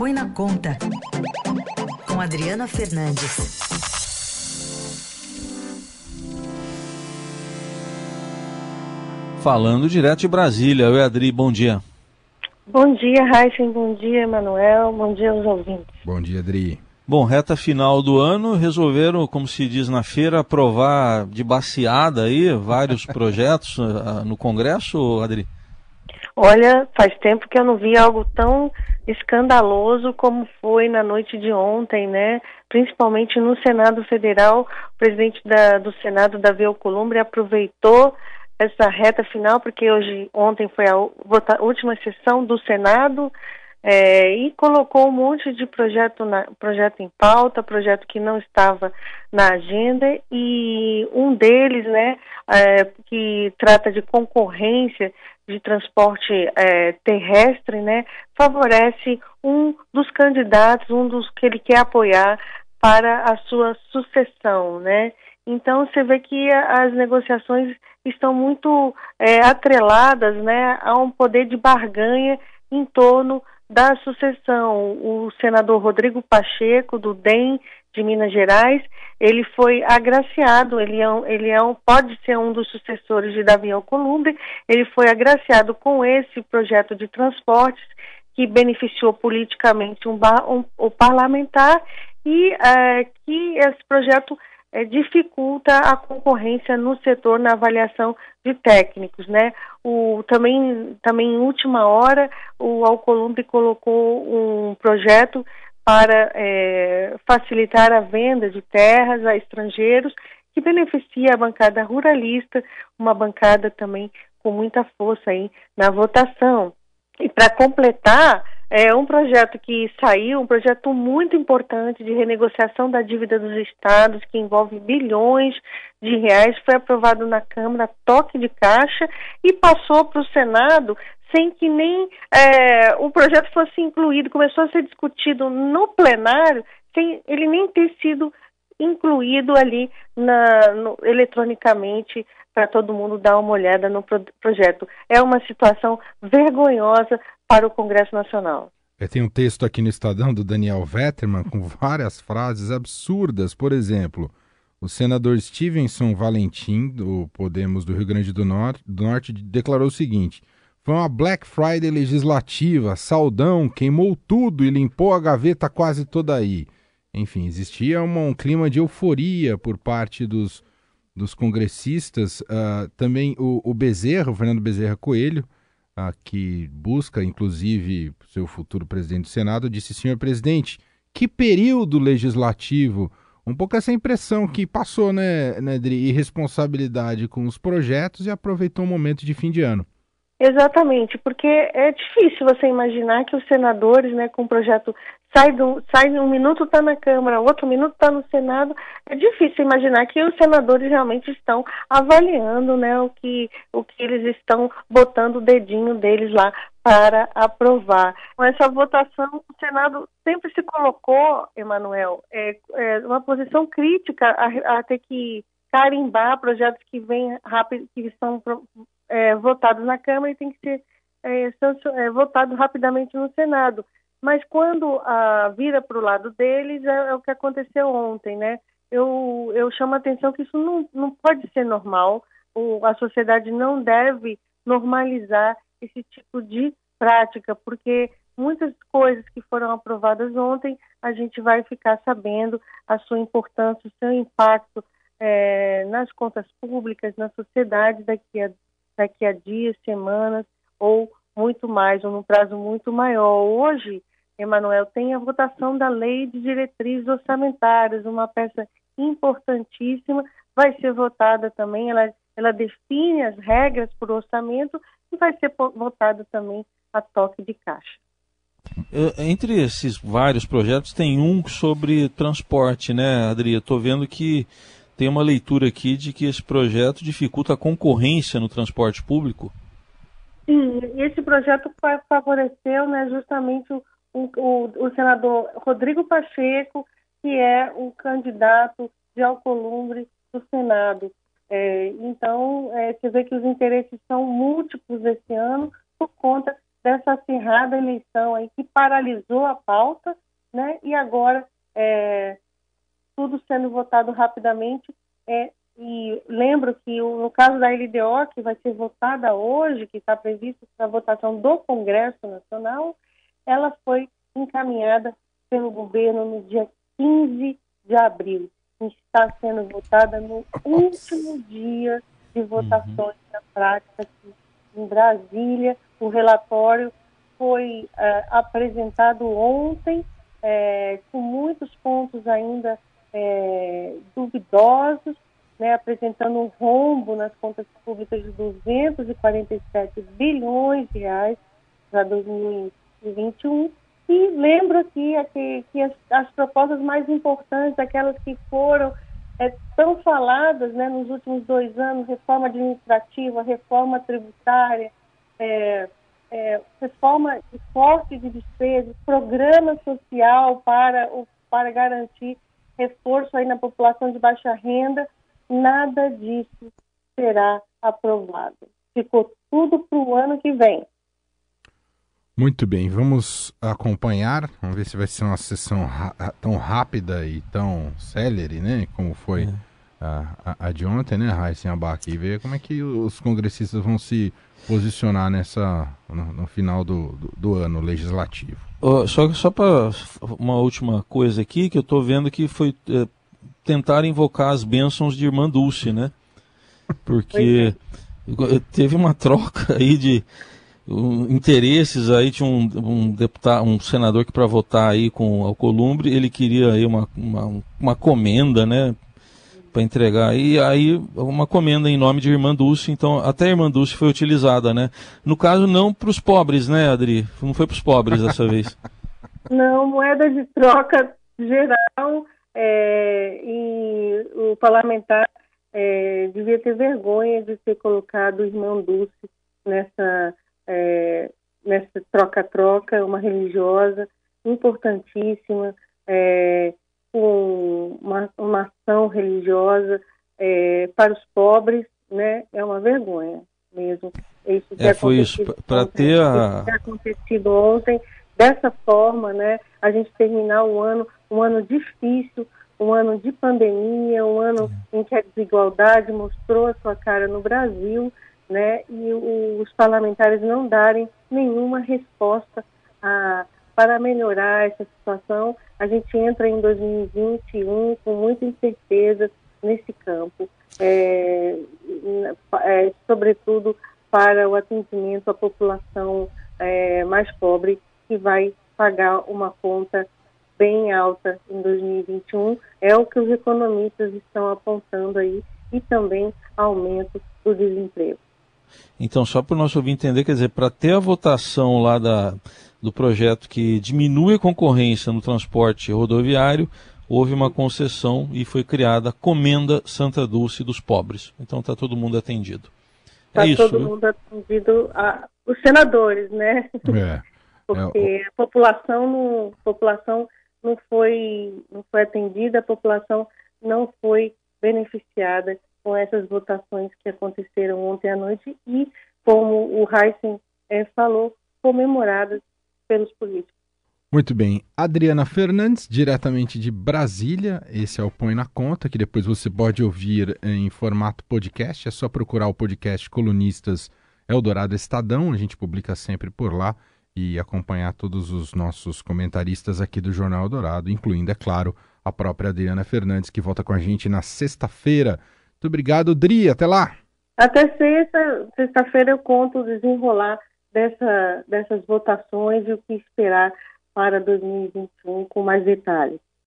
Põe na Conta, com Adriana Fernandes. Falando direto de Brasília. Oi, Adri, bom dia. Bom dia, Raíssen. Bom dia, Emanuel. Bom dia aos ouvintes. Bom dia, Adri. Bom, reta final do ano, resolveram, como se diz na feira, aprovar de baseada aí vários projetos uh, no Congresso, Adri? Olha, faz tempo que eu não vi algo tão escandaloso como foi na noite de ontem, né? Principalmente no Senado Federal, o presidente da, do Senado, Davi Alcolumbre, aproveitou essa reta final, porque hoje, ontem foi a última sessão do Senado, é, e colocou um monte de projeto, na, projeto em pauta, projeto que não estava na agenda, e um deles, né, é, que trata de concorrência de transporte é, terrestre, né, favorece um dos candidatos, um dos que ele quer apoiar para a sua sucessão, né? Então você vê que as negociações estão muito é, atreladas né, a um poder de barganha em torno da sucessão. O senador Rodrigo Pacheco, do DEM de Minas Gerais, ele foi agraciado, ele, é um, ele é um, pode ser um dos sucessores de Davi Alcolumbre, ele foi agraciado com esse projeto de transportes que beneficiou politicamente um, um, o parlamentar e é, que esse projeto é, dificulta a concorrência no setor na avaliação de técnicos, né? O, também, também em última hora, o Alcolumbre colocou um projeto para é, facilitar a venda de terras a estrangeiros, que beneficia a bancada ruralista, uma bancada também com muita força aí na votação. E para completar, é um projeto que saiu, um projeto muito importante de renegociação da dívida dos estados, que envolve bilhões de reais, foi aprovado na Câmara, toque de caixa, e passou para o Senado sem que nem é, o projeto fosse incluído, começou a ser discutido no plenário, sem ele nem ter sido incluído ali na, no, eletronicamente para todo mundo dar uma olhada no pro projeto. É uma situação vergonhosa para o Congresso Nacional. É, tem um texto aqui no Estadão do Daniel Vetterman com várias frases absurdas. Por exemplo, o senador Stevenson Valentim, do Podemos do Rio Grande do Norte, do Norte declarou o seguinte: foi uma Black Friday legislativa, saudão, queimou tudo e limpou a gaveta quase toda aí. Enfim, existia uma, um clima de euforia por parte dos, dos congressistas. Uh, também o, o Bezerra, o Fernando Bezerra Coelho, uh, que busca, inclusive, seu futuro presidente do Senado, disse: senhor presidente, que período legislativo. Um pouco essa impressão que passou, né, né irresponsabilidade com os projetos e aproveitou o momento de fim de ano. Exatamente, porque é difícil você imaginar que os senadores, né, com o projeto sai, do, sai um minuto está na Câmara, outro minuto está no Senado, é difícil imaginar que os senadores realmente estão avaliando, né, o que, o que eles estão botando o dedinho deles lá para aprovar. Com essa votação, o Senado sempre se colocou, Emanuel, é, é uma posição crítica a, a ter que carimbar projetos que vêm rápido, que são é, votados na Câmara e tem que ser é, é, votado rapidamente no Senado. Mas quando a, vira para o lado deles, é, é, o que aconteceu ontem, né? Eu, eu chamo a atenção que isso não, não pode ser normal, o, a sociedade não deve normalizar esse tipo de prática, porque muitas coisas que foram aprovadas ontem, a gente vai ficar sabendo a sua importância, o seu impacto é, nas contas públicas, na sociedade daqui a daqui a dias, semanas ou muito mais, ou num prazo muito maior. Hoje, Emanuel, tem a votação da Lei de Diretrizes Orçamentárias, uma peça importantíssima, vai ser votada também, ela, ela define as regras para o orçamento e vai ser votada também a toque de caixa. Entre esses vários projetos, tem um sobre transporte, né, Adri? Estou vendo que tem uma leitura aqui de que esse projeto dificulta a concorrência no transporte público. Sim, esse projeto favoreceu né, justamente o, o, o senador Rodrigo Pacheco, que é o candidato de Alcolumbre do Senado. É, então, é, você vê que os interesses são múltiplos esse ano por conta dessa acirrada eleição aí que paralisou a pauta, né? E agora é, tudo sendo votado rapidamente. É, e lembro que o, no caso da LDO, que vai ser votada hoje, que está previsto para votação do Congresso Nacional, ela foi encaminhada pelo governo no dia 15 de abril. Está sendo votada no último dia de votações uhum. na prática aqui em Brasília. O relatório foi uh, apresentado ontem, é, com muitos pontos ainda é, duvidosos, né, apresentando um rombo nas contas públicas de 247 bilhões de reais para 2021. E lembro aqui que, que as, as, propostas mais importantes, aquelas que foram é, tão faladas né, nos últimos dois anos, reforma administrativa, reforma tributária, é, é, reforma de corte de despesas, programa social para, para garantir reforço aí na população de baixa renda, nada disso será aprovado. Ficou tudo para o ano que vem. Muito bem, vamos acompanhar, vamos ver se vai ser uma sessão tão rápida e tão célere, né, como foi é. A, a, de ontem, né, Raíssa Abac, e ver como é que os congressistas vão se posicionar nessa no, no final do, do, do, ano legislativo. Uh, só só para uma última coisa aqui, que eu estou vendo que foi é, tentar invocar as bênçãos de Irmã Dulce, né? Porque é. teve uma troca aí de um, interesses aí, tinha um, um deputado, um senador que para votar aí com o Alcolumbre, ele queria aí uma, uma, uma comenda, né? Para entregar. E aí, uma comenda em nome de Irmã Dulce, então até a Irmã Dulce foi utilizada, né? No caso, não para os pobres, né, Adri? Não foi para os pobres dessa vez. Não, moeda de troca geral é, e o parlamentar é, devia ter vergonha de ter colocado o irmão Dulce nessa é, nessa troca-troca, uma religiosa importantíssima, é, com uma, uma ação religiosa é, para os pobres, né? É uma vergonha mesmo. Isso é, foi isso para ter a... que acontecido ontem dessa forma, né? A gente terminar o ano, um ano difícil, um ano de pandemia, um ano em que a desigualdade mostrou a sua cara no Brasil, né? E os parlamentares não darem nenhuma resposta a, para melhorar essa situação. A gente entra em 2021 com muita incerteza nesse campo, é, é, sobretudo para o atendimento à população é, mais pobre que vai pagar uma conta bem alta em 2021, é o que os economistas estão apontando aí, e também aumento do desemprego. Então, só para o nosso ouvir entender, quer dizer, para ter a votação lá da, do projeto que diminui a concorrência no transporte rodoviário, houve uma concessão e foi criada a Comenda Santa Dulce dos Pobres. Então está todo mundo atendido. Está é todo mundo atendido, a, os senadores, né? É. porque é, a população não, a população não foi, não foi atendida, a população não foi beneficiada com essas votações que aconteceram ontem à noite e, como o Heisen é, falou, comemoradas pelos políticos. Muito bem. Adriana Fernandes, diretamente de Brasília. Esse é o Põe na Conta, que depois você pode ouvir em formato podcast. É só procurar o podcast Colunistas Eldorado Estadão. A gente publica sempre por lá e acompanhar todos os nossos comentaristas aqui do Jornal Dourado, incluindo, é claro, a própria Adriana Fernandes, que volta com a gente na sexta-feira. Muito obrigado, Dri. Até lá. Até sexta, sexta-feira eu conto o desenrolar dessa, dessas votações e o que esperar para 2021 com mais detalhes.